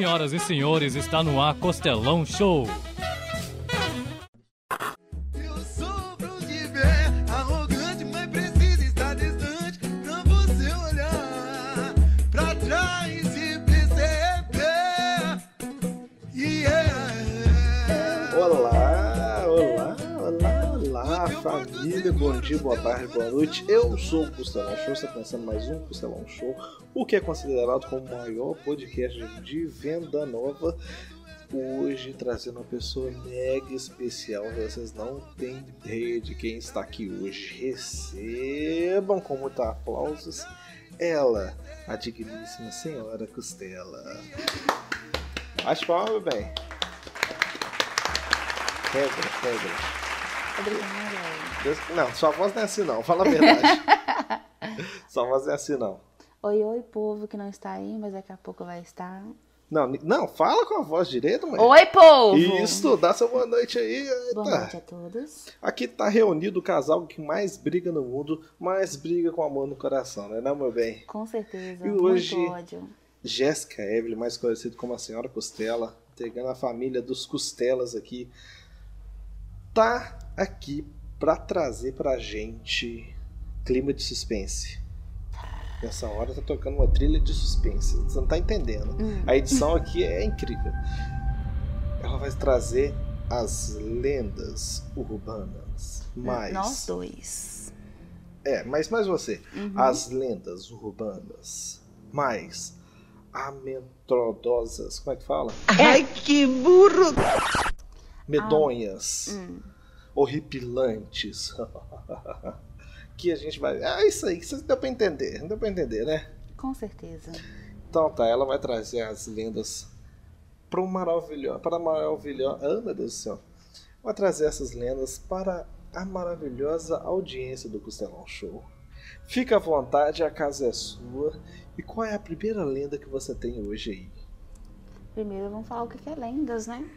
Senhoras e senhores, está no ar Costelão Show. Dia, boa tarde, boa noite. Eu sou o Costelão Show, está começando mais um Costelão Show, o que é considerado como o maior podcast de venda nova. Hoje trazendo uma pessoa mega especial, vocês não têm ideia de quem está aqui hoje. Recebam com muitos aplausos ela, a digníssima senhora Costela. Bate palma, meu bem. Regra, regra. Obrigada. Deus- Não, sua voz não é assim não, fala a verdade. sua voz não é assim não. Oi, oi, povo que não está aí, mas daqui a pouco vai estar. Não, não, fala com a voz direita, mãe. Oi, povo! Isso, dá sua boa noite aí. Boa Eita. noite a todos. Aqui tá reunido o casal que mais briga no mundo, mais briga com amor no coração, né, não, meu bem? Com certeza. E hoje-. Jéssica Evelyn, mais conhecida como a Senhora Costela, integrando a família dos Costelas aqui, tá aqui pra trazer pra gente clima de suspense. Nessa hora tá tocando uma trilha de suspense, você não tá entendendo. Hum. A edição aqui é incrível. Ela vai trazer as lendas urbanas, mais Nós dois. é, mas mais você. Uhum. As lendas urbanas mais amedrontosas, como é que fala? Ai, que burro! Medonhas, Hum. Horripilantes. que a gente vai. Ah, isso aí, isso deu pra entender, deu pra entender, né? Com certeza. Então tá, ela vai trazer as lendas para o maravilhoso, para a maravilhosa, ah, meu Deus do céu. Vai trazer essas lendas para a maravilhosa audiência do Costelão Show. Fica à vontade, a casa é sua. E qual é a primeira lenda que você tem hoje aí? Primeiro vamos falar o que que é lendas, né?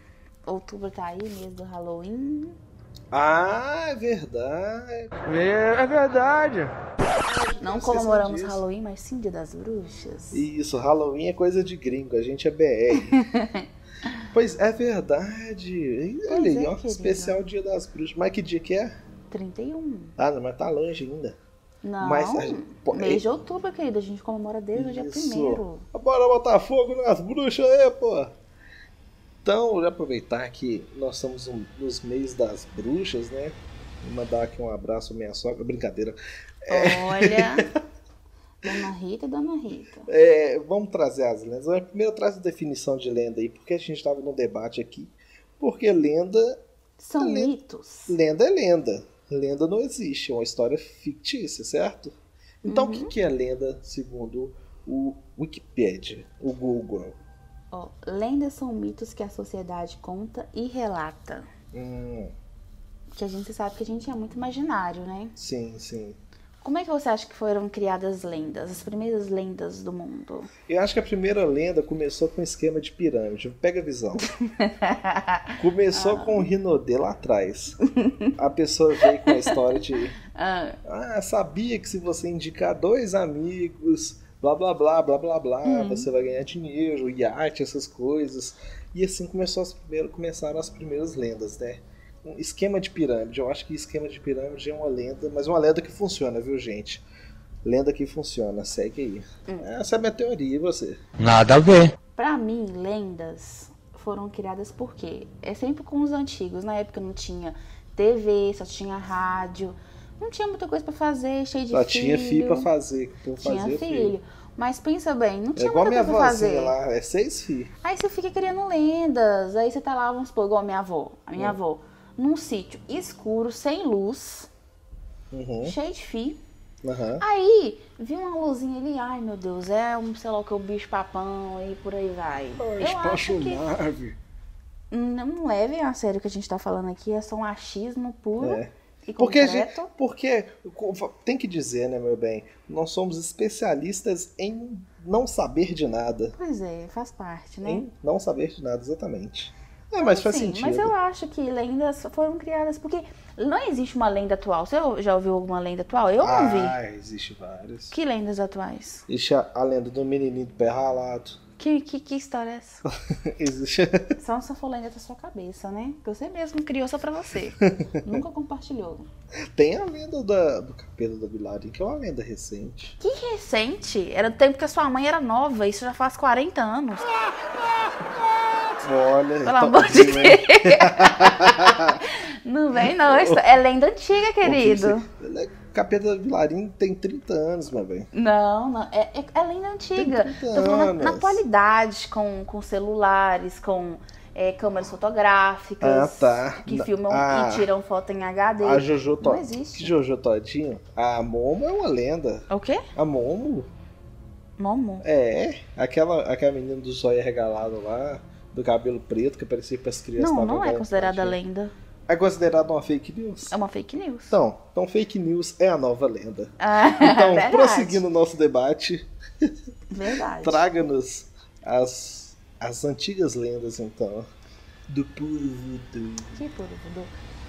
Outubro tá aí, mês do Halloween. Ah, é verdade. É, verdade. Não comemoramos disso. Halloween, mas sim Dia das Bruxas. Isso, Halloween é coisa de gringo, a gente é BR. pois é verdade. Pois Olha aí, é, ó, querido. especial Dia das Bruxas. Mas que dia que é? 31. Ah, não, mas tá longe ainda. Não, Mas a gente- pô, mês de outubro, querido. A gente comemora desde o dia Isso. primeiro. Bora botar fogo nas bruxas aí, pô! Então, aproveitar que nós estamos nos meses das bruxas, né? Vou mandar aqui um abraço à minha sogra, brincadeira. Olha, Dona Rita, Dona Rita. É, vamos trazer as lendas. Mas primeiro traz a definição de lenda aí, porque a gente estava no debate aqui. Porque lenda, São Lenda. mitos. lenda é lenda. Lenda não existe, é uma história fictícia, certo? Então, o que, que é lenda segundo o Wikipedia, o Google? Ó, lendas são mitos que a sociedade conta e relata. Hum, Que a gente sabe que a gente é muito imaginário, né? sim, sim. Como é que você acha que foram criadas lendas? As primeiras lendas do mundo? Eu acho que a primeira lenda começou com um esquema de pirâmide. Pega a visão. Começou com o Rinodê lá atrás. A pessoa veio com a história de. Ah, Ah, sabia que se você indicar dois amigos, blá blá blá, blá blá blá, você vai ganhar dinheiro, iate, essas coisas. E assim começou as primeiras, começaram as primeiras lendas, né? Um esquema de pirâmide. Eu acho que esquema de pirâmide é uma lenda, mas uma lenda que funciona, viu, gente? Lenda que funciona, segue aí. Essa é a minha teoria, e você? Nada a ver. pra mim, lendas foram criadas por quê? É sempre com os antigos. Na época não tinha TV, só tinha rádio. Não tinha muita coisa pra fazer, cheio de Só filho. tinha filho pra fazer. Pra Tinha fazer filho. Mas pensa bem, não É tinha igual muita minha coisa pra fazer. lá, é seis filhos. Aí você fica criando lendas. Aí você tá lá, vamos supor, igual a minha avó. A minha avó, num sítio escuro, sem luz, Uhum. cheio de fio. Aham. Aí, vi uma luzinha ali, ai meu Deus, é um, sei lá o que, o bicho papão e por aí vai. Eu acho que Nave. não levem a sério o que a gente tá falando aqui, é só um achismo puro É. e Porque, a concreto. gente, porque tem que dizer, né, meu bem? Nós somos especialistas em não saber de nada. Pois é, faz parte, né? Em não saber de nada, exatamente. É, mas faz Sim, sentido. Mas eu acho que lendas foram criadas porque não existe uma lenda atual. Você já ouviu alguma lenda atual? Eu não vi. Ah, existe várias. Que lendas atuais? Existe a, a lenda do menininho do pé ralado. Que, que, que história é essa? Só for lenda da sua cabeça, né? Que você mesmo criou só pra você. Nunca compartilhou. Tem a lenda da- do capeta da Vilarim, que é uma lenda recente. Que recente. Era do tempo que a sua mãe era nova. Isso já faz 40 anos. Olha, Pelo amor de hein? Não vem, não. Isso É lenda antiga, querido. É- Capeta da Vilarim tem 30 anos, meu bem. Não, não. É, é, é lenda antiga. Tem 30 Tô falando na, na anos. atualidade, com, com celulares, com é, câmeras fotográficas. Ah, tá. Que filmam ah. e tiram foto em HD. A Jojo Não Todinho. existe. Que Jojo Todinho? A Momo é uma lenda. O quê? A Momo? Momo? É. Aquela, aquela menina do zóio regalado lá, do cabelo preto, que parecia para as crianças. Não, não é considerada lenda. É considerada uma fake news? É uma fake news. Então, então fake news é a nova lenda. Ah, Então, verdade. prosseguindo o nosso debate, traga-nos as, as antigas lendas, então, do puro voodoo. Que puro voodoo.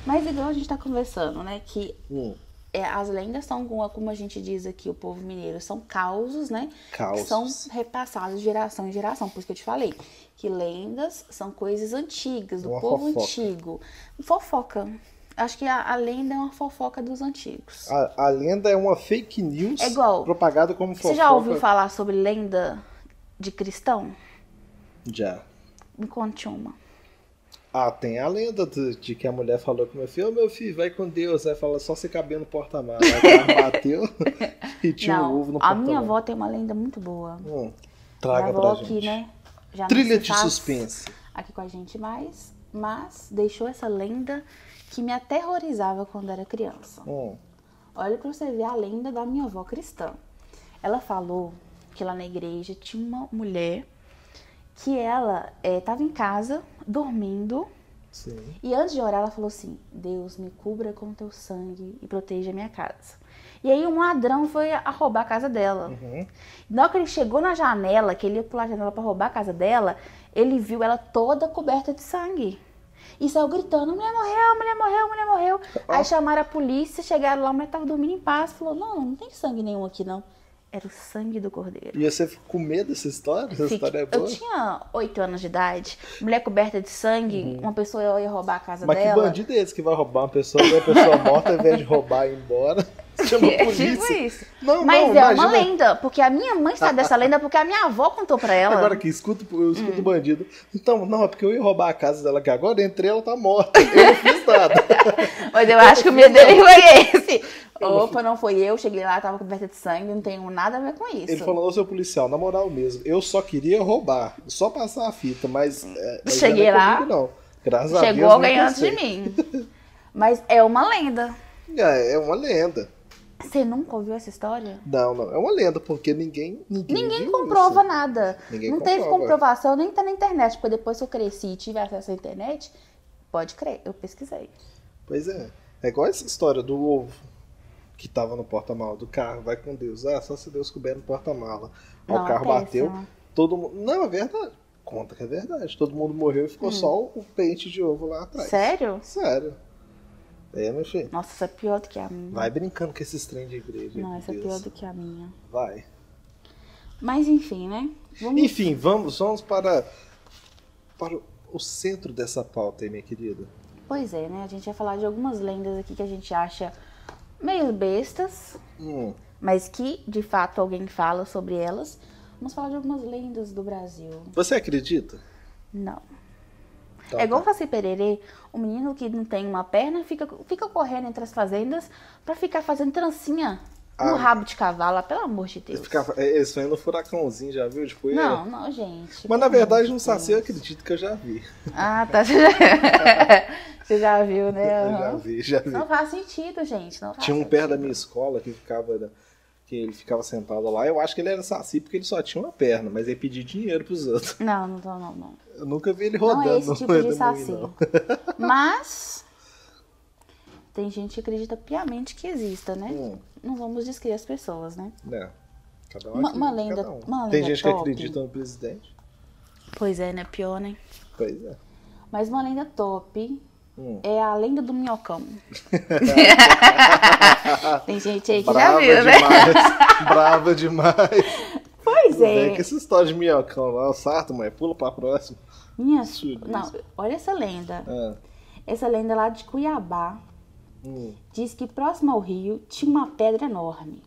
Mas igual a gente tá conversando, né? Que Hum, é, as lendas são, como a gente diz aqui, o povo mineiro, são causos, né? Que causos. são repassados de geração em geração. Por isso que eu te falei. Que lendas são coisas antigas, do Uma povo fofoca. antigo. Fofoca. Acho que a, a lenda é uma fofoca dos antigos. A, a lenda é uma fake news É igual- propagada como fofoca. Você já ouviu falar sobre lenda de cristão? Já. Me conte uma. Ah, tem a lenda de, de que a mulher falou com meu filho, ô meu filho, vai com Deus. Aí fala, só você caber no porta-malas. Aí bateu e tinha Não, um ovo no a porta-malas. minha avó tem uma lenda muito boa. Hum, Minha traga avó pra aqui, gente. né? Já Trilha de suspense. Aqui com a gente mais, mas deixou essa lenda que me aterrorizava quando era criança. Hum, Olha pra você ver a lenda da minha avó cristã. Ela falou que lá na igreja tinha uma mulher que ela estava em casa dormindo sim. e antes de orar ela falou assim: Deus me cubra com teu sangue e proteja a minha casa. E aí um ladrão foi a roubar a casa dela. Uhum. Na hora que ele chegou na janela, que ele ia pular a janela pra roubar a casa dela, ele viu ela toda coberta de sangue. E saiu gritando, mulher morreu, mulher morreu, mulher morreu. Aí chamaram a polícia, chegaram lá, a mulher tava dormindo em paz. Falou, não, não tem sangue nenhum aqui não. Era o sangue do cordeiro. E você ficou com medo dessa história? Essa Fique- história é Eu boa? tinha oito anos de idade, mulher coberta de sangue, uma pessoa ia roubar a casa Uhum. Mas que dela. bandido é esse que vai roubar uma pessoa, ver a pessoa morta, ao invés de roubar e ir embora? Chama É polícia. tipo isso. Não, Mas não, é uma imagina- lenda, porque a minha mãe sabe dessa lenda, porque a minha avó contou pra ela. Agora que escuta, eu escuto Hum. o bandido. Então, não, é porque eu ia roubar a casa dela aqui agora, eu entrei ela tá morta. Eu não fiz nada. Mas eu acho que o medo dele foi esse. Opa, não foi eu, cheguei lá, tava coberta de sangue, não tenho nada a ver com isso. Ele falou, ô seu policial, na moral mesmo, eu só queria roubar, só passar a fita, mas. é, Cheguei não é lá, comigo, não. Graças a Deus. Chegou alguém antes de mim. Mas é uma lenda. É, é uma lenda. Você nunca ouviu essa história? Não, não, é uma lenda, porque ninguém. Ninguém, Ninguém comprova isso. nada. Ninguém não teve comprova. comprovação, nem tá na internet. Porque depois que eu cresci e tive acesso à internet, pode crer, eu pesquisei. Pois é. É igual essa história do ovo que tava no porta-mala do carro, vai com Deus. Ah, só se Deus couber no porta-mala. O carro é bateu, péssimo. todo mundo. Não, é verdade. Conta que é verdade. Todo mundo morreu e ficou só o pente de ovo lá atrás. Hum. Sério? Sério. É, meu filho. Nossa, essa é pior do que a minha. Vai brincando com esses trem de igreja. Não, essa é Deus. pior do que a minha. Vai. Mas enfim, né? Vamos... Enfim, vamos, vamos para, para o centro dessa pauta aí, minha querida. Pois é, né? A gente vai falar de algumas lendas aqui que a gente acha meio bestas, Hum, mas que de fato alguém fala sobre elas. Vamos falar de algumas lendas do Brasil. você acredita? Não. Então, é igual o tá. Saci Pererê, o menino que não tem uma perna fica, fica correndo entre as fazendas pra ficar fazendo trancinha no Ah. rabo de cavalo, pelo amor de Deus. Ficava, Eles foi no furacãozinho, já viu? Tipo. Não, não, gente. Mas na verdade, no Saci eu acredito que eu já vi. Ah, tá. Você já, Você já viu, né? Eu já vi, já vi. Não faz sentido, gente. Não faz Tinha um sentido. perto da minha escola que ficava. Que ele ficava sentado lá. Eu acho que ele era Saci porque ele só tinha uma perna, mas ele pedia dinheiro pros outros. Não, não, não, não. não. Eu nunca vi ele Não rodando. é esse tipo de saci. não. Mas tem gente que acredita piamente que exista, né? Hum, Não vamos descrever as pessoas, né? né? Cada um Uma- uma lenda- cada um. uma Tem lenda gente que top. acredita no presidente. Pois é, né? Pior, né? Pois é. Mas uma lenda top Hum. é a lenda do minhocão. tem gente aí que Brava já viu, né? demais. Brava demais. Pois é. Que essa história de minhocão lá, o sarto, mãe, pula pra próxima. Minha... Não, olha essa lenda. Ah, Essa lenda é lá de Cuiabá. hum. Diz que próximo ao rio tinha uma pedra enorme,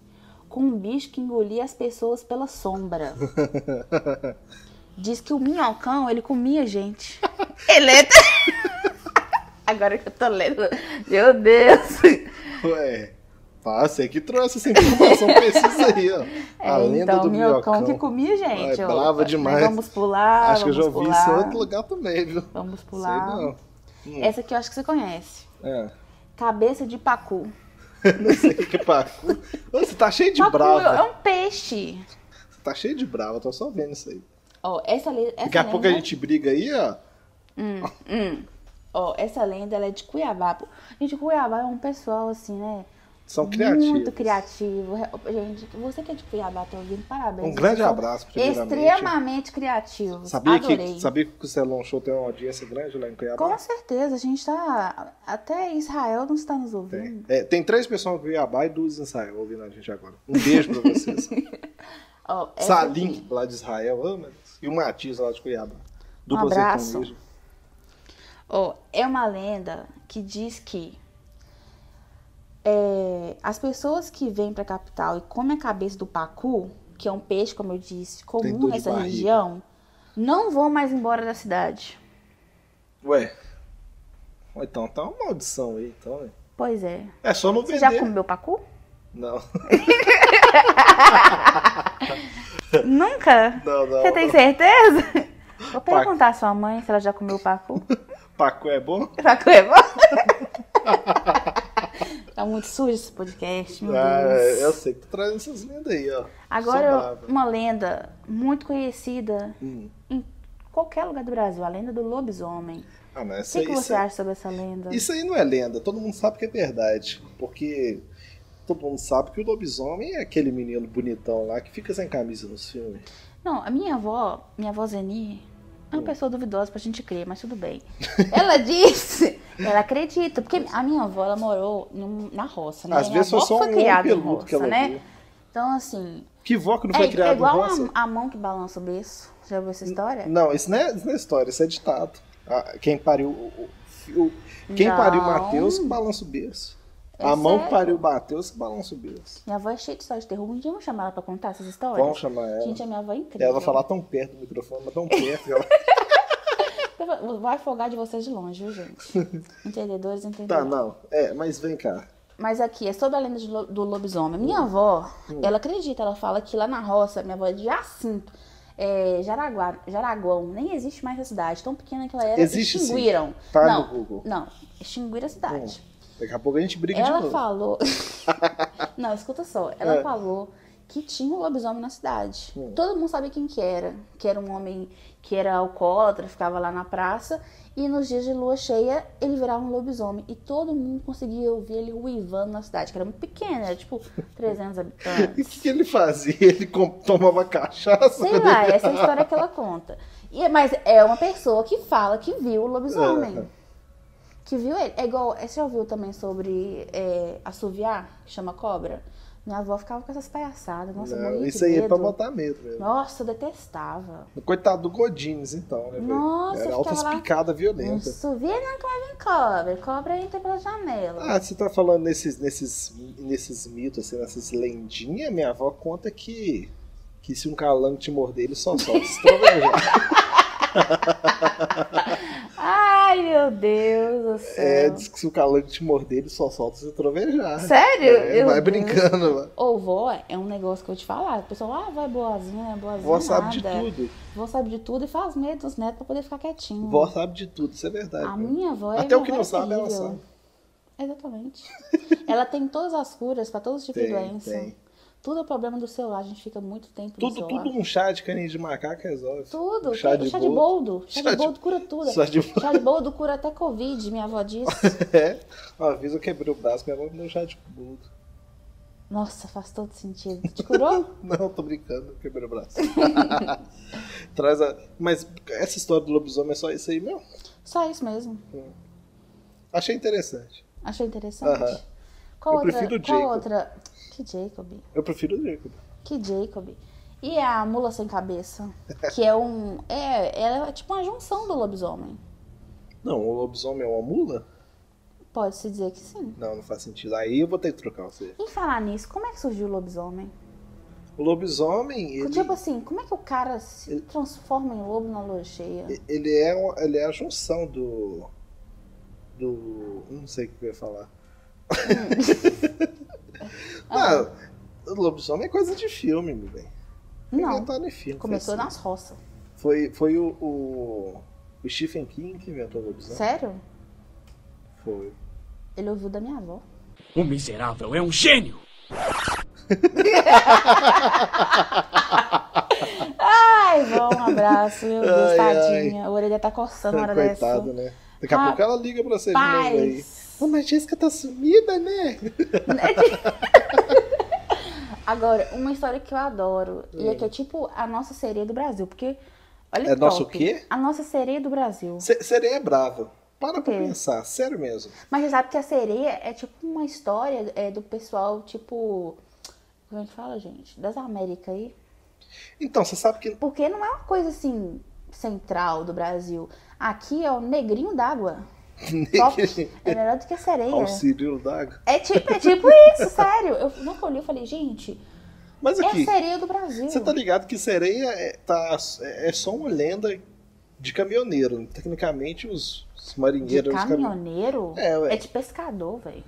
com um bicho que engolia as pessoas pela sombra. Diz que o minhocão, ele comia gente. Ele é... Agora que eu tô lendo, meu Deus. Ué, tá, você que trouxe essa informação precisa aí, ó. É, A lenda então, do minhocão, minhocão. que comia gente. Ó. brava demais. Vamos pular, Acho que eu vamos já ouvi pular. isso em outro lugar também, viu? Vamos Sei pular. não. Hum. Essa aqui eu acho que você conhece. É. Cabeça de pacu. Não sei o que é pacu. Você tá cheio de pacu brava. é um peixe. Você tá cheio de brava, tô só vendo isso aí. Ó, essa, le- essa Daqui a lenda... pouco a gente briga aí, ó. Ó, essa lenda ela é de Cuiabá. pô. Gente, Cuiabá é um pessoal assim, né? São criativos. Muito criativo. Gente, você que é de Cuiabá, tá ouvindo? Parabéns. Um grande abraço, primeiramente. Extremamente criativos. Sabia Adorei. que, sabia que o Costelão Show tem uma audiência grande lá em Cuiabá? Com certeza, a gente tá. Até Israel não está nos Tem. ouvindo. É, tem três pessoas em Cuiabá e duas em Israel ouvindo a gente agora. Um beijo pra vocês. Essa Salim, aqui. lá de Israel, oh, e o Matias lá de Cuiabá. Um abraço. sertanejo. Ó, é uma lenda que diz que é, as pessoas que vêm pra capital e comem a cabeça do pacu, que é um peixe, como eu disse, comum nessa barriga. região, não vão mais embora da cidade. Ué. Então tá uma maldição aí, então. né? Pois é. É só não Você vender. já comeu pacu? Não. Nunca? Não, não. Você tem certeza? Vou perguntar à sua mãe se ela já comeu pacu. Pacu é bom? Pacu é bom? tá muito sujo esse podcast, meu Ah, Deus. eu sei que tu traz essas lendas aí, ó. Agora, uma lenda muito conhecida Hum. em qualquer lugar do Brasil, a lenda do lobisomem. Ah, não, O isso que, que você aí- acha sobre essa lenda? Isso aí não é lenda, todo mundo sabe que é verdade. Porque todo mundo sabe que o lobisomem é aquele menino bonitão lá que fica sem camisa nos filmes. Não, a minha avó, minha avó Zeni, é uma pessoa duvidosa pra gente crer, mas tudo bem. Ela disse, ela acredita, porque a minha avó, ela morou num- na roça, né? Às minha vezes avó só um foi homem criada em roça, né? viu. Então, assim, Que vó que não é, foi é criado em igual a, a mão que balança o berço. Já ouviu essa história? Não, isso não, é, isso não é história, isso é ditado. Ah, quem pariu. O, o- quem Não. pariu Mateus balança o berço. É a mão que pariu Mateus que balança o berço. Minha avó é cheia de história de terror. Um dia vamos chamar ela pra contar essas histórias? Vamos chamar ela. Gente, a minha avó é incrível. Ela vai falar tão perto do microfone, mas tão perto. ela... Vai afogar de vocês de longe, viu, gente? Entendedores, tá, entendedores. não. É, mas vem cá. Mas aqui, é sobre a lenda lo- do lobisomem. Minha avó, Hum. ela acredita, ela fala que lá na roça, minha avó é de Jacinto, é, Jaraguá, Jaraguão, nem existe mais a cidade, tão pequena que ela era, Existe sim. extinguiram. Tá no não, Google. Não, extinguiram a cidade. Daqui a pouco a gente briga de Ela novo. falou. não, escuta só. Ela É. falou que tinha um lobisomem na cidade. Hum. Todo mundo sabia quem que era. Que era um homem que era alcoólatra, ficava lá na praça. E nos dias de lua cheia, ele virava um lobisomem. E todo mundo conseguia ouvir ele uivando na cidade, que era muito pequena, era tipo 300 E o habitantes. que, que ele fazia? Ele tomava cachaça? Sei lá, essa é a história que ela conta. E, mas é uma pessoa que fala que viu o lobisomem. É. Que viu ele. É igual. Você já ouviu também sobre é, assoviar, que chama cobra? Minha avó ficava com essas palhaçadas. Nossa, Não, isso aí é medo. pra botar medo mesmo. Nossa, eu detestava. Coitado do Godines, então, né? Nossa, Era altas lá- picadas Não violentas. não que vai vir cobra. Cobra entra pela janela. Ah, você tá falando nesses, nesses, nesses mitos, assim, nessas lendinhas, minha avó conta que, que se um calango te morder, ele só solta se meu Deus do céu. É, diz que se o calango te morder, ele só solta se trovejar. Sério? É, vai Deus. brincando, mano. Ô, vó, é um negócio que eu vou te falar. O pessoal, ah, vai boazinha, é boazinha. Vó sabe de tudo. Vó sabe de tudo e faz medo dos netos pra poder ficar quietinho. Vó sabe de tudo, isso é verdade. A né? minha avó é Até o que não é sabe, ela terrível. sabe. Exatamente. ela tem todas as curas pra todos os tipos de Tem, doença. tem. Tudo é problema do celular, a gente fica muito tempo no Tudo, celular. tudo um chá de caninha de macaco resolve. Tudo. Chá Tem- de chá de boldo. Chá, Chá de boldo cura tudo. Chá de- Chá de boldo cura até Covid, minha avó disse. É, uma vez eu quebrei o braço, minha avó me deu chá de boldo. Nossa, faz todo sentido. Te curou? Não, tô brincando, quebrei o braço. Traz a... Mas essa história do lobisomem é só isso aí mesmo? Só isso mesmo. Achei interessante. Achou interessante? Aham. Qual Eu outra? prefiro o qual Jacob. outra? Que Jacob? Eu prefiro o Jacob. Que Jacob? E a mula sem cabeça? Que é um. É, ela é tipo uma junção do lobisomem. Não, o lobisomem é uma mula? Pode-se dizer que sim. Não, não faz sentido. Aí eu vou ter que trocar você. Em falar nisso, como é que surgiu o lobisomem? O lobisomem, ele, Tipo assim, como é que o cara se transforma em lobo na lua cheia? ele, é, uma- ele é a junção do. Do. Não sei o que eu ia falar. Ah. Não, lobisomem é coisa de filme, meu bem. Não. inventado em filme. Começou assim. nas roças. Foi, foi o, o, o Stephen King que inventou o lobisomem. Sério? Foi. Ele ouviu da minha avó. O miserável é um gênio! Ai, vó, um abraço, meu Deus, Ai, tadinha. A orelha tá coçando uma hora Coitado, dessa. né? Daqui a Ah, pouco ela liga pra você de novo aí. Ô, mas a Jéssica tá sumida, né? Agora, uma história que eu adoro. E é que é tipo a nossa sereia do Brasil. Porque. Olha É nosso o quê? A nossa sereia do Brasil. Se- Sereia é brava. Para pra pensar, sério mesmo. Mas você sabe que a sereia é tipo uma história é, do pessoal, tipo. Como é que fala, gente? Das Américas aí. Então, você sabe que. Porque não é uma coisa assim central do Brasil. Aqui é o negrinho d'água. É melhor do que a sereia. Auxílio d'água. É tipo, é tipo isso, sério. Eu nunca olhei e falei, gente, Mas é a aqui, sereia do Brasil. você tá ligado que sereia é, tá, é só uma lenda de caminhoneiro. Tecnicamente, os, os De marinheiros. os cami- caminhoneiro? É, ué. de pescador, velho.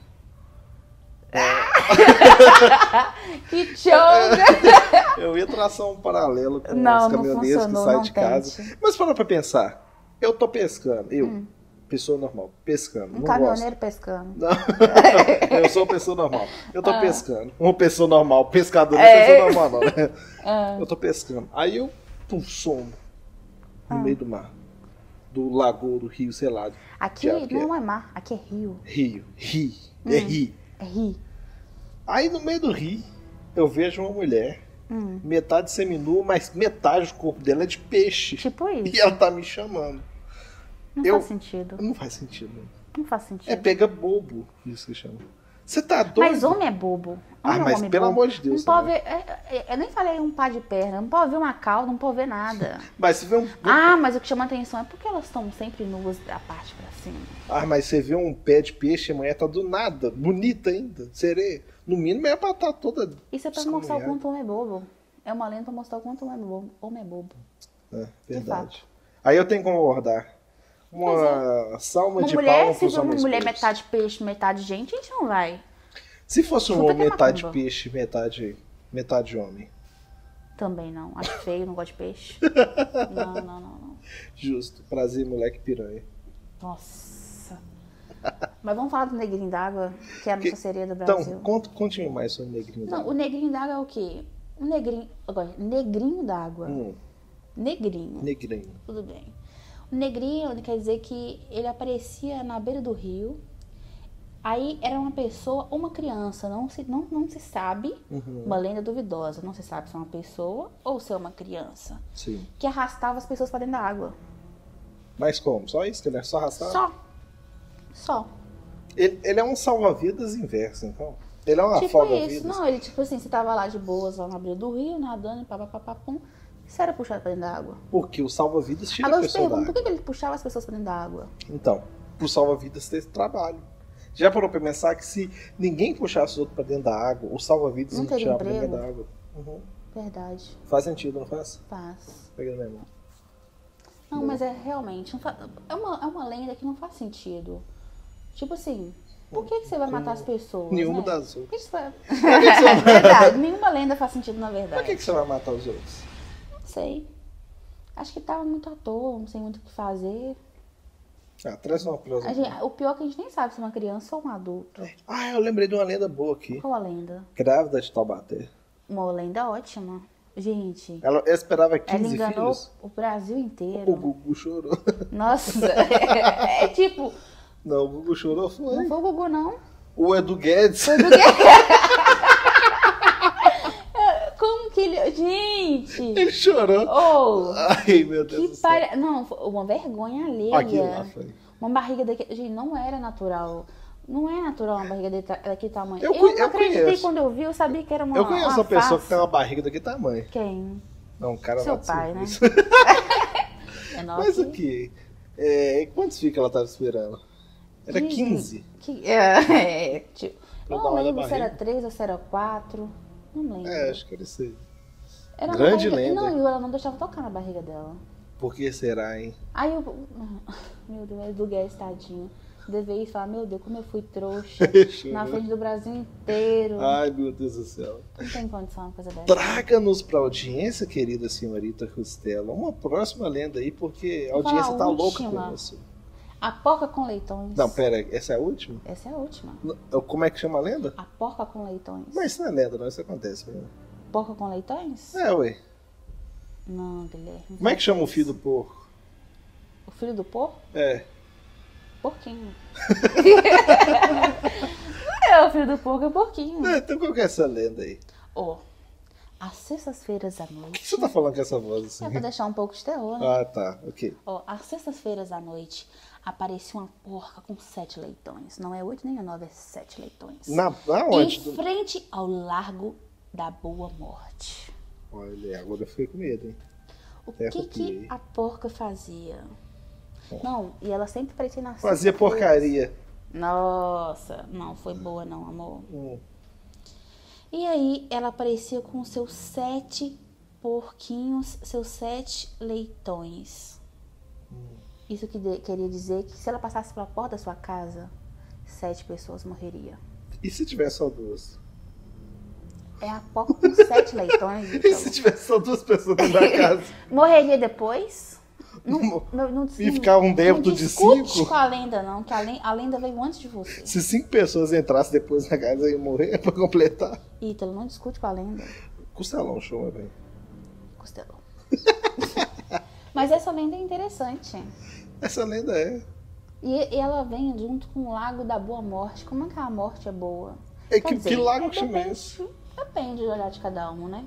É. que choga! Eu ia traçar um paralelo com Não, os caminhoneiros que saem de casa. tente. Mas para pra pensar. Eu tô pescando. Eu, pessoa normal, pescando. Um não caminhoneiro pescando. Não, eu sou uma pessoa normal. Eu tô Ah. pescando. Uma pessoa normal, pescador não É. é pessoa normal, não, né? Ah. Eu tô pescando. Aí eu pum, somo no Ah. meio do mar. Do lago, do rio, sei lá. Aqui que é. não é mar, aqui é rio. Rio, rio, Hum. é rio. É rio. Aí no meio do rio, eu vejo uma mulher, Hum. metade seminua, mas metade do corpo dela é de peixe. Tipo isso. E ela tá me chamando. Não eu- faz sentido. Não faz sentido. Não faz sentido. É pega bobo, isso que chama. Você tá doido? Mas homem é bobo. Ah, Homem é mas pelo bobo. amor de Deus, Não pode ver. é, é, eu nem falei um pá de perna. Não pode ver uma cauda, não pode ver nada. Mas você vê um. Ah, mas o que chama atenção é porque elas estão sempre nuas da parte pra cima. Ah, mas você vê um pé de peixe, a mulher tá do nada, bonita ainda, sereia. No mínimo é pra estar toda. Isso é pra mostrar o quanto homem é bobo. É uma lenda pra mostrar o quanto homem é bobo. Homem é bobo. É, verdade. Aí eu tenho que concordar. Uma salma Uma de mulher, palmas se pros vê uma mulher puros. metade peixe, metade gente, a gente não vai. Se fosse um homem é metade macumba. peixe, metade, metade homem. Também não. Acho feio, não gosto de peixe. Não, não, não, não. Justo. Prazer, moleque piranha. Nossa. Mas vamos falar do negrinho d'água, que é a nossa Que- sereia do Brasil. Então, conta, mais sobre o negrinho. Não, d'água. o negrinho d'água é o quê? O negrinho. Agora, negrinho d'água. Hum, Negrinho. negrinho. Tudo bem. Negrinho quer dizer que ele aparecia na beira do rio. Aí era uma pessoa ou uma criança, não se, não, não se sabe, Uhum. uma lenda duvidosa, não se sabe se é uma pessoa ou se é uma criança, Sim. que arrastava as pessoas para dentro da água. Mas como? Só isso? Que ele é só arrastar? Só. Só. Ele, ele é um salva-vidas inverso, então. Ele é uma tipo isso. afoga-vidas. Não, ele tipo assim, você tava lá de boas, lá na beira do rio, nadando, papapá, você era puxado pra dentro da água. Porque o salva-vidas tira Agora a pessoa da pergunto, por água. que que ele puxava as pessoas pra dentro da água? Então, pro salva-vidas ter esse trabalho. Já parou pra pensar que se ninguém puxasse o outro pra dentro da água, o salva-vidas Não não tirava pra dentro da água? Uhum. Verdade. Faz sentido, não faz? Faz. Pega na minha mão. Não, mas é realmente. não fa- É, uma, é uma lenda que não faz sentido. Tipo assim, por que, que você vai matar as pessoas? Nenhuma né? das Por outras. que que você vai... É verdade, nenhuma lenda faz sentido na Por verdade. que, que você vai matar os outros? Sei. Acho que tava muito à toa, não sei muito o que fazer. Ah, traz uma A curiosidade. gente- o pior é que a gente nem sabe se é uma criança ou um adulto. Ah, eu lembrei de uma lenda boa aqui. Qual a lenda? Grávida de Taubaté. Uma lenda ótima. Gente, Ela esperava ela 15 enganou filhos. o Brasil O inteiro. Gugu chorou. Nossa, é, tipo, Não, o Gugu chorou não foi. foi o Gugu, não. O Edu Guedes. Como que ele. Gente! Ele chorou. Oh! Ai, meu Deus do Que céu. pare... Não, uma vergonha Aquilo lá alheia. foi. Uma barriga daquele. Gente, não era natural. Não é natural uma barriga de- daquele tamanho. Eu Eu, não eu acreditei conheço. quando eu vi, eu sabia que era uma. Eu conheço uma uma pessoa que tem uma barriga daquele tamanho. Quem? Não, o cara Seu lá pai, né? É nosso. Mas aqui, é, quantos fica ela tava esperando? Era 15. 15. Que, é, é, tipo, não lembro se era barriga. 3 ou se era 4. Não lembro. É, acho que era isso aí. Era grande barriga- lenda. Não, e ela não deixava tocar na barriga dela. Por que será, hein? Aí eu. Meu Deus, do Guedes, tadinho. Devia ir falar, meu Deus, como eu fui trouxa. na frente do Brasil inteiro. Ai, meu Deus do céu. Não tem condição uma coisa dessa. Traga-nos pra audiência, querida senhorita Costela, uma próxima lenda aí, porque a audiência a tá louca por você. A porca com leitões. Não, pera, essa é a última? Essa é a última. Como é que chama a lenda? A porca com leitões. Mas isso não é lenda, não, isso acontece mesmo. Porca com leitões? É, ué. Não, Guilherme. Como é que chama o filho do porco? O filho do porco? É. Porquinho. Não é o filho do porco, é o porquinho. É, Então qual que é essa lenda aí? Ó, às sextas-feiras à noite. que você tá falando com essa voz assim? É pra deixar um pouco de terror, né? Ah, tá, ok. Ó, às sextas-feiras à noite apareceu uma porca com sete leitões. Não é oito nem é nove, é sete leitões. Na, aonde? Em frente ao Largo da Boa Morte. Olha, agora eu fiquei com medo, hein? O Até que, que a porca fazia? Não, e ela sempre aparecia na Fazia porcaria. Nossa, não foi boa não, amor. Hum. E aí ela aparecia com seus sete porquinhos, seus sete leitões. Isso que de- queria dizer que se ela passasse pela porta da sua casa, sete pessoas morreriam. E se tivesse só duas? É a porca com sete leitões. E se Ítalo. tivesse só duas pessoas dentro da casa? Morreria depois? Não, não, não, E ficava um débito não de discute cinco? com a lenda, não, que a lenda, a lenda veio antes de você. Se cinco pessoas entrassem depois na casa, ia morrer pra completar. Ítalo, não discute com a lenda. Costelão, show, meu bem. Costelão. Mas essa lenda é interessante. Essa lenda é. E, e ela vem junto com o Lago da Boa Morte. Como é que a morte é boa? É Quer que, dizer, que lago é, que chama esse? Depende do olhar de cada um, né?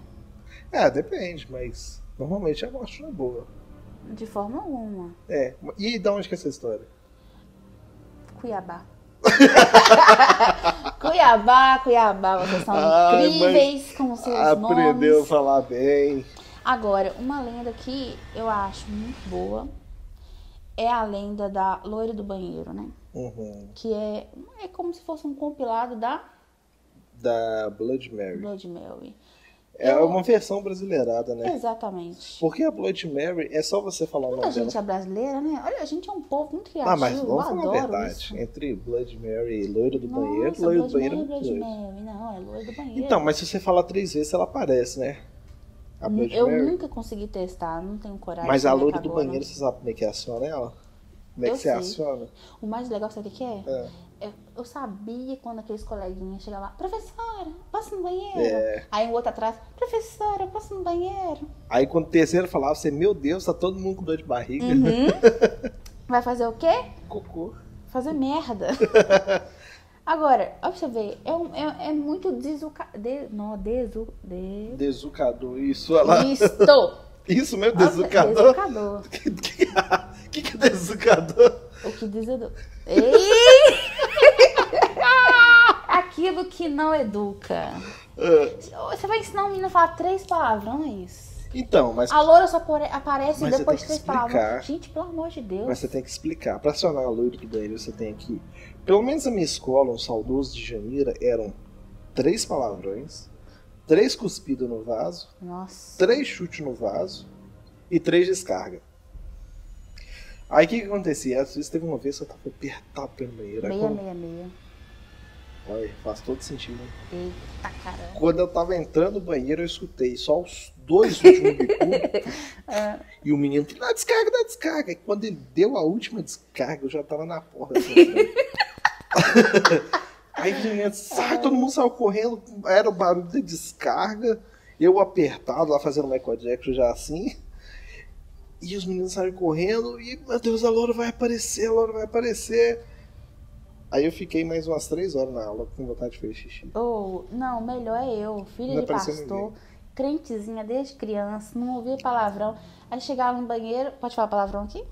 É, depende, mas normalmente a morte não é boa. De forma alguma. É. E de onde que é essa história? Cuiabá. Cuiabá, Cuiabá, vocês são Ai, incríveis com seus Aprendeu a nomes. falar bem. Agora, uma lenda que eu acho muito boa é a lenda da loira do banheiro, né? Uhum. Que é, é como se fosse um compilado da Da Blood Mary. Blood Mary. É Eu- uma versão brasileirada, né? Exatamente. Porque a Blood Mary é só você falar o Muita nome dela. gente é brasileira, né? Olha, a gente é um povo muito criativo. Ah, mas vamos falar a verdade. isso. Entre Blood Mary e Loiro do Nossa, Banheiro, Loiro do Blood Banheiro é Mary, muito Blood. Mary. Não, é loira do banheiro. Então, mas se você falar três vezes, ela aparece, né? A Blood eu Mary. nunca consegui testar, não tenho coragem. Mas a é loira do agora- banheiro, você sabe como é que aciona ela? Como é Eu que você sei. aciona? O mais legal, sabe o que é? É. É, Eu sabia quando aqueles coleguinhas chegavam lá, professora, passa no banheiro. É. Aí o outro atrás, professora, passa no banheiro. Aí quando o terceiro falava, você, meu Deus, tá todo mundo com dor de barriga. Uhum. Vai fazer o quê? Cocô. Fazer merda. Agora, olha pra você ver, é, um- é, é muito desuca... De, não, desu... De... Desucador, isso, olha lá. Isto! Isso mesmo, desucador. Desucador. O que, que, que é desucador? O que edu... Ei! Aquilo que não educa. Ah, Você vai ensinar um menino a falar três palavrões. Então, mas, A loura só apare- aparece Mas depois de três palavrões. Gente, pelo amor de Deus. mas você tem que explicar. Pra acionar a loira do banheiro, você tem que. Pelo menos na minha escola, um saudoso de Janira, eram três palavrões, três cuspidas no vaso, Nossa. três chutes no vaso e três descarga. Aí o que, que acontecia? Às vezes teve uma vez que eu tava apertado pelo banheiro. Meia, quando- meia, meia. Olha, faz todo sentido. Eita caramba. Quando eu tava entrando no banheiro, eu escutei só os dois últimos bicudos. É. E o menino, dá descarga, dá descarga. E quando ele deu a última descarga, eu já tava na porta. assim, sabe? Aí o menino, sai, todo mundo saiu correndo. Era o barulho da descarga. Eu apertado lá fazendo Michael Jackson já assim. E os meninos saíram correndo. E, meu Deus, a Laura vai aparecer, a Laura vai aparecer. Aí eu fiquei mais umas três horas na aula com vontade de fazer xixi. Ou, não, melhor é eu, filha Não de pastor, ninguém. crentezinha desde criança, não ouvia palavrão. Aí chegava no banheiro, pode falar palavrão aqui?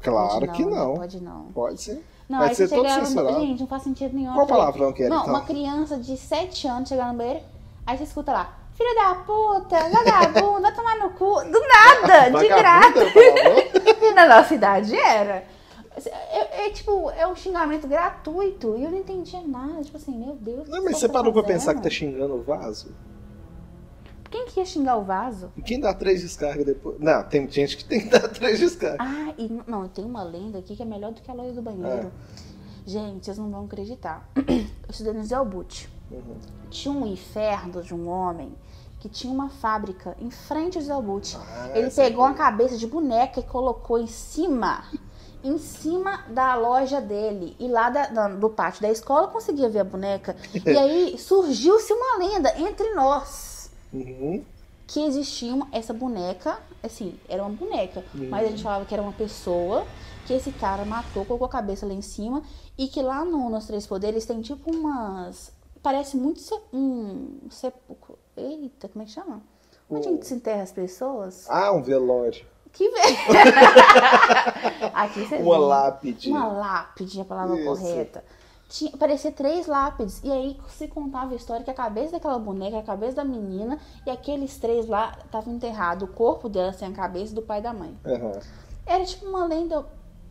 Claro que não. Pode não. Pode ser. Não, Vai aí ser você chegava no. Gente, não faz sentido nenhum. Qual palavrão que era, Não, então? uma criança de 7 anos chegar no banheiro, aí você escuta lá, Filho da puta, vagabundo, vai tomar no cu. Do nada, de graça. E na nossa idade era. É, tipo, é um xingamento gratuito. E eu não entendia nada. Tipo assim, meu Deus. Não, mas povo você tá parou pra pensar que tá xingando o vaso? Quem que ia xingar o vaso? E quem dá três descargas depois? Não, tem gente que tem que dar três descargas. Ah, e não, tem uma lenda aqui que é melhor do que a loira do banheiro. É. Gente, vocês não vão acreditar. Eu estudei no Zelbut. Uhum. Tinha um inferno de um homem que tinha uma fábrica em frente ao Zelbut. Ah, Ele pegou é uma cabeça de boneca e colocou em cima, em cima da loja dele. E lá da- da- do pátio da escola conseguia ver a boneca. E aí surgiu-se uma lenda entre nós Uhum. que existia uma- essa boneca, assim, era uma boneca, Uhum. mas a gente falava que era uma pessoa, que esse cara matou, colocou a cabeça lá em cima, e que lá no, nos Três Poderes tem tipo umas. Parece muito se- um sepulcro. Eita, como é que chama? Onde a gente se enterra as pessoas? Ah, um velório. Que vem. Aqui você Uma lápide. Uma lápide, a palavra Isso. correta. Tinha, parecia três lápides. E aí se contava a história que a cabeça daquela boneca, a cabeça da menina, e aqueles três lá estavam enterrados. O corpo dela sem a cabeça do pai e da mãe. Aham. Era tipo uma lenda.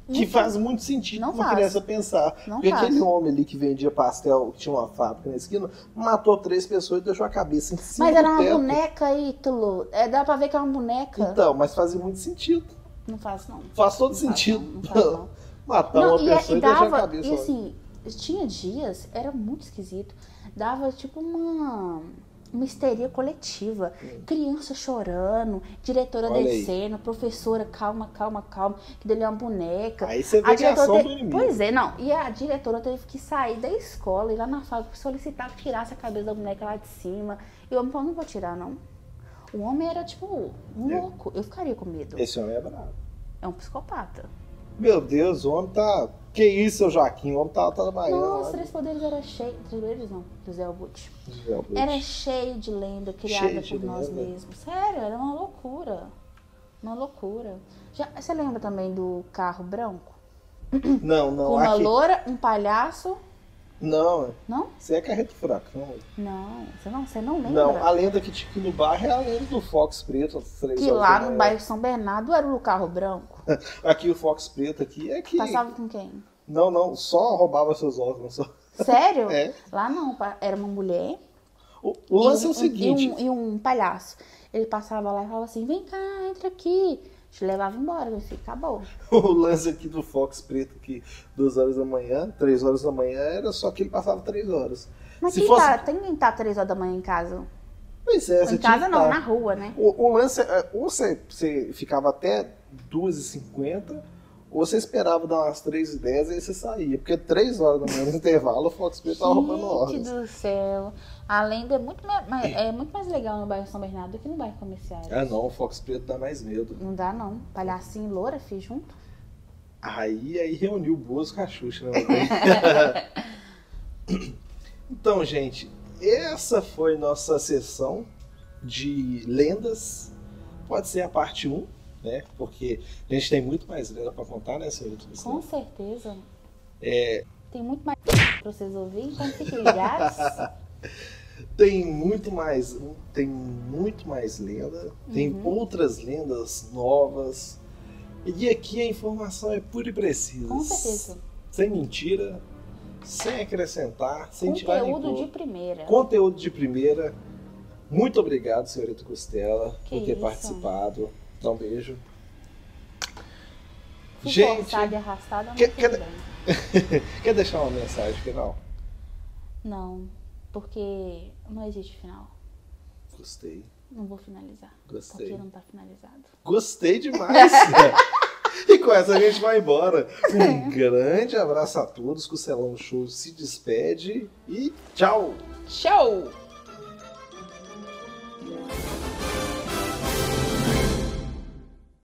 Que muito- faz muito sentido Não uma faz. criança pensar. Não Porque faz. aquele homem ali que vendia pastel, que tinha uma fábrica na esquina, matou três pessoas e deixou a cabeça em cima Mas era uma teto. boneca, Ítalo. É, dá pra ver que é uma boneca. Então, mas fazia muito sentido. Não faz, não. Faz todo Não faz, sentido. não, não faz. Matar uma e, é- pessoa e e, deixar a dava. cabeça E assim, tinha dias, era muito esquisito. Dava tipo uma. Uma histeria coletiva. Criança chorando, diretora Hum. Olha aí. descendo, professora, calma, calma, calma, que dele é uma boneca. Aí você vê que é ação te- do inimigo. Pois é, não. E a diretora teve que sair da escola, ir lá na fábrica, solicitar que tirasse a cabeça da boneca lá de cima. E o homem falou, não vou tirar, não. O homem era, tipo, um É. louco. Eu ficaria com medo. Esse homem é bravo. É um psicopata. Meu Deus, o homem tá. Que isso, seu Joaquim? O homem tá, tá trabalhando. Nossa, lá Três Poderes era cheio. Três Poderes não, do Zé Albut. Era cheio de lenda criada Cheio por nós lenda. mesmos. Sério, era uma loucura. Uma loucura. Já, você lembra também do carro branco? Não, não. Com uma aqui... loura, um palhaço. Não, Não? você é carreto furacão. Não, você não, você não lembra? Não, a lenda que tinha aqui no bairro é a lenda do Fox Preto. Que lá no bairro São Bernardo era o carro branco. Aqui o Fox Preto aqui é que. Passava com quem? Não, não, só roubava seus órgãos. Só. Sério? É. Lá não, era uma mulher O, o lance e é o seguinte. E um, e um palhaço. Ele passava lá e falava assim: vem cá, entra aqui. Te levava embora, meu filho, acabou. O lance aqui do Fox Preto, que duas horas da manhã, três horas da manhã, era só que ele passava três horas. Mas Se quem fosse- tá, tem quem tá três horas da manhã em casa? Pois é, você em tinha casa não, tá. na rua, né? O, o lance é, ou você, você ficava até 2h50, ou você esperava dar umas 3h10 e aí você saía. Porque 3 horas da manhã no intervalo o Fox Preto tava roubando Gente órgãos. do céu. A lenda é muito, mais, é muito mais legal no bairro São Bernardo do que no bairro comercial. Ah não, o Fox Preto dá mais medo. Não dá, não. Palhacinho e loura, fiz junto. Aí, aí reuniu o Boas com a Xuxa, né? então, gente, essa foi nossa sessão de lendas. Pode ser a parte 1, né? Porque a gente tem muito mais lenda pra contar, né, senhorita? Com certeza. É, Tem muito mais pra vocês ouvirem, então fiquem ligados. tem muito mais, tem muito mais lenda, tem Uhum. outras lendas novas. E aqui a informação é pura e precisa. Com certeza. Sem mentira, sem acrescentar, sem tirar nem Conteúdo de primeira. Conteúdo de primeira. Muito obrigado, senhorita Costela, Que por ter isso. participado. Dá um beijo. Fui Gente, forçada e arrastada, mas quer- quer- quer deixar uma mensagem final? Não, porque não existe final. Gostei. Não vou finalizar. Gostei. Porque não tá finalizado. Gostei demais. e com essa a gente vai embora. Um grande abraço a todos. que O Celão Show se despede e tchau. Show!